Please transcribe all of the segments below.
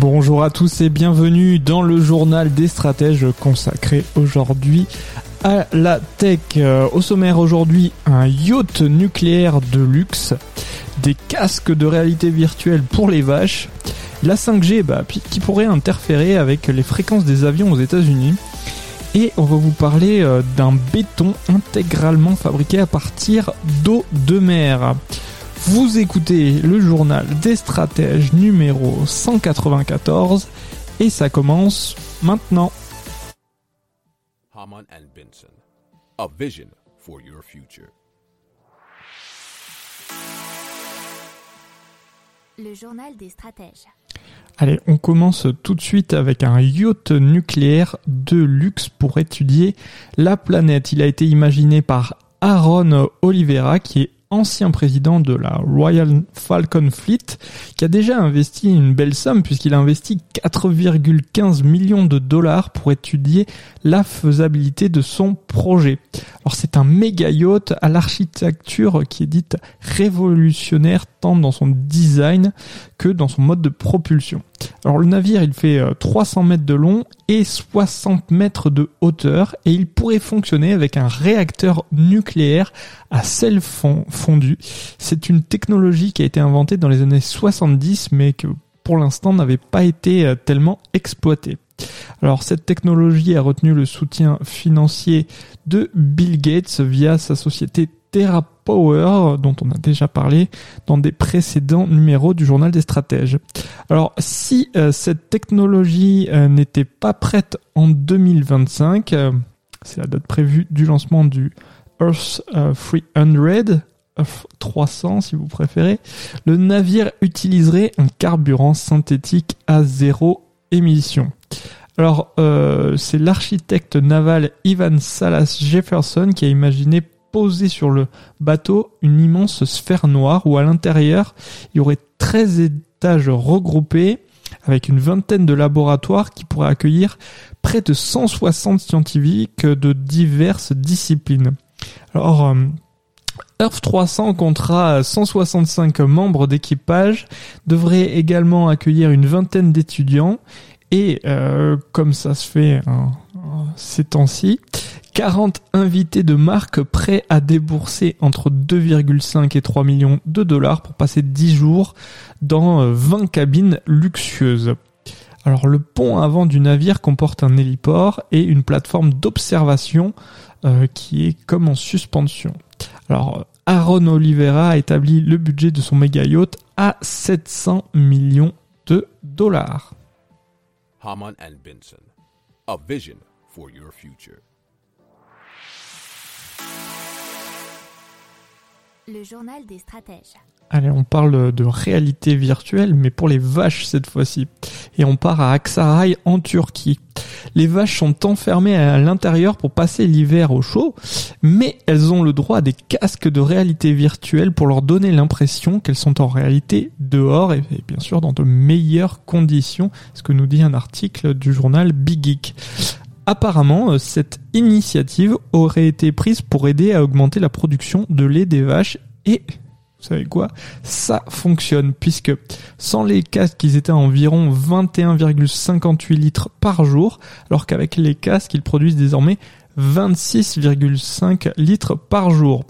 Bonjour à tous et bienvenue dans le journal des stratèges consacré aujourd'hui à la tech. Euh, Au sommaire aujourd'hui, un yacht nucléaire de luxe, des casques de réalité virtuelle pour les vaches, la 5G bah, qui pourrait interférer avec les fréquences des avions aux États-Unis. Et on va vous parler euh, d'un béton intégralement fabriqué à partir d'eau de mer. Vous écoutez le journal des stratèges numéro 194 et ça commence maintenant. Haman and Benson, a vision for your future. Le journal des stratèges. Allez, on commence tout de suite avec un yacht nucléaire de luxe pour étudier la planète. Il a été imaginé par Aaron Oliveira, qui est ancien président de la Royal Falcon Fleet, qui a déjà investi une belle somme puisqu'il a investi 4,15 millions de dollars pour étudier la faisabilité de son projet. Alors c'est un méga yacht à l'architecture qui est dite révolutionnaire dans son design que dans son mode de propulsion. Alors le navire il fait euh, 300 mètres de long et 60 mètres de hauteur et il pourrait fonctionner avec un réacteur nucléaire à sel fond- fondu. C'est une technologie qui a été inventée dans les années 70 mais que pour l'instant n'avait pas été euh, tellement exploitée. Alors cette technologie a retenu le soutien financier de Bill Gates via sa société TerraPower dont on a déjà parlé dans des précédents numéros du journal des stratèges. Alors si euh, cette technologie euh, n'était pas prête en 2025, euh, c'est la date prévue du lancement du Earth euh, 300, Earth 300 si vous préférez, le navire utiliserait un carburant synthétique à zéro émission. Alors, c'est l'architecte naval Ivan Salas Jefferson qui a imaginé poser sur le bateau une immense sphère noire où à l'intérieur, il y aurait 13 étages regroupés avec une vingtaine de laboratoires qui pourraient accueillir près de 160 scientifiques de diverses disciplines. Alors, euh, Earth 300 comptera 165 membres d'équipage, devrait également accueillir une vingtaine d'étudiants et, euh, comme ça se fait hein, hein, ces temps-ci, 40 invités de marque prêts à débourser entre 2,5 et 3 millions de dollars pour passer 10 jours dans euh, 20 cabines luxueuses. Alors le pont avant du navire comporte un héliport et une plateforme d'observation euh, qui est comme en suspension. Alors Aaron Oliveira a établi le budget de son méga yacht à 700 millions de dollars. Haman and Benson, a vision for your future. Le journal des stratèges. Allez, on parle de réalité virtuelle, mais pour les vaches cette fois-ci. Et on part à Aksaray en Turquie. Les vaches sont enfermées à l'intérieur pour passer l'hiver au chaud, mais elles ont le droit à des casques de réalité virtuelle pour leur donner l'impression qu'elles sont en réalité dehors et, bien sûr dans de meilleures conditions, ce que nous dit un article du journal Big Geek. Apparemment, euh, cette initiative aurait été prise pour aider à augmenter la production de lait des vaches et vous savez quoi Ça fonctionne puisque sans les casques, ils étaient à environ 21,58 litres par jour, alors qu'avec les casques, ils produisent désormais 26,5 litres par jour.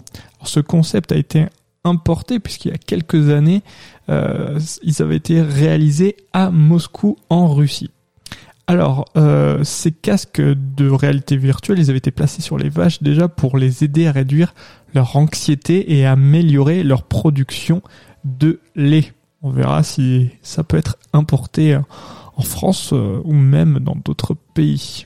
Ce concept a été importé puisqu'il y a quelques années, euh, ils avaient été réalisés à Moscou en Russie. Alors, euh, ces casques de réalité virtuelle, ils avaient été placés sur les vaches déjà pour les aider à réduire leur anxiété et améliorer leur production de lait. On verra si ça peut être importé en France euh, ou même dans d'autres pays.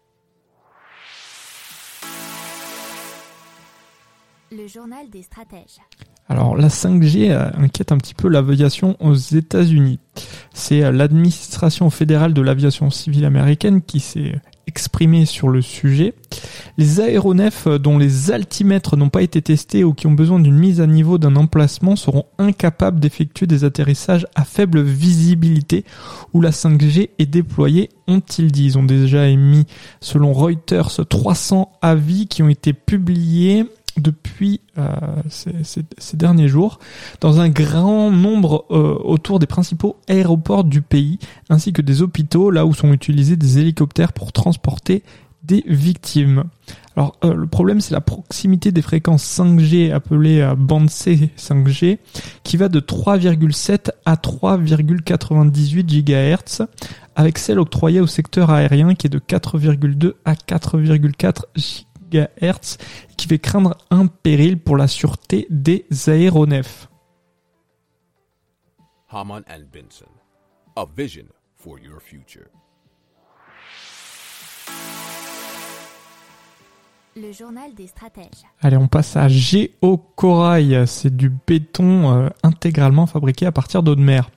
Le journal des stratèges. Alors la 5G euh, inquiète un petit peu l'aviation aux États-Unis. C'est euh, l'administration fédérale de l'aviation civile américaine qui s'est exprimée sur le sujet. Les aéronefs euh, dont les altimètres n'ont pas été testés ou qui ont besoin d'une mise à niveau d'un emplacement seront incapables d'effectuer des atterrissages à faible visibilité où la 5G est déployée, ont-ils dit. Ils ont déjà émis, selon Reuters, 300 avis qui ont été publiés depuis euh, ces, ces- ces derniers jours dans un grand nombre euh, autour des principaux aéroports du pays ainsi que des hôpitaux là où sont utilisés des hélicoptères pour transporter des victimes. Alors euh, le problème c'est la proximité des fréquences 5G appelées euh, bande C 5G qui va de 3,7 à 3,98 GHz avec celle octroyée au secteur aérien qui est de 4,2 à 4,4 GHz qui fait craindre un péril pour la sûreté des aéronefs. Haman and Benson. A vision for your future. Le journal des stratèges. Allez, on passe à Géocorail. C'est du béton euh, intégralement fabriqué à partir d'eau de mer.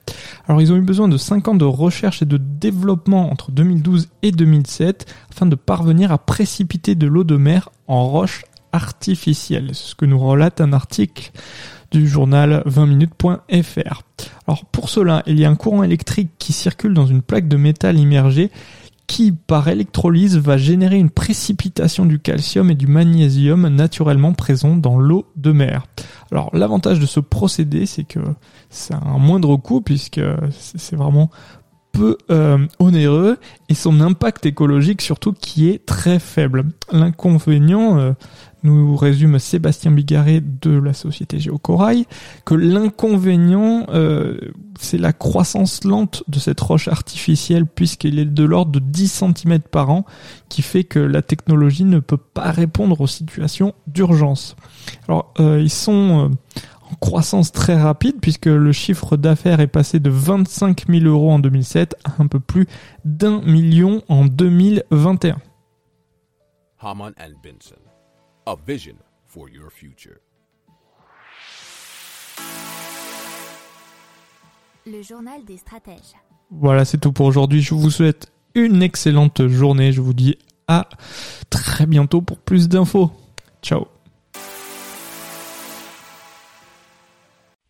Alors, ils ont eu besoin de 5 ans de recherche et de développement entre 2012 et 2007 afin de parvenir à précipiter de l'eau de mer en roche artificielle. C'est ce que nous relate un article du journal 20minutes.fr. Alors, pour cela, il y a un courant électrique qui circule dans une plaque de métal immergée qui, par électrolyse, va générer une précipitation du calcium et du magnésium naturellement présents dans l'eau de mer. Alors l'avantage de ce procédé, c'est que c'est un moindre coût puisque c'est c'est vraiment peu euh, onéreux et son impact écologique surtout qui est très faible. L'inconvénient, euh, nous résume Sébastien Bigarret de la société Géocorail, que l'inconvénient, euh, c'est la croissance lente de cette roche artificielle puisqu'elle est de l'ordre de 10 cm par an, qui fait que la technologie ne peut pas répondre aux situations d'urgence. Alors, ils sont en croissance très rapide puisque le chiffre d'affaires est passé de 25 000 euros en 2007 à un peu plus d'un million en 2021. Haman and Benson. A vision for your future. Le journal des stratèges. Voilà, c'est tout pour aujourd'hui. Je vous souhaite une excellente journée. Je vous dis à très bientôt pour plus d'infos. Ciao.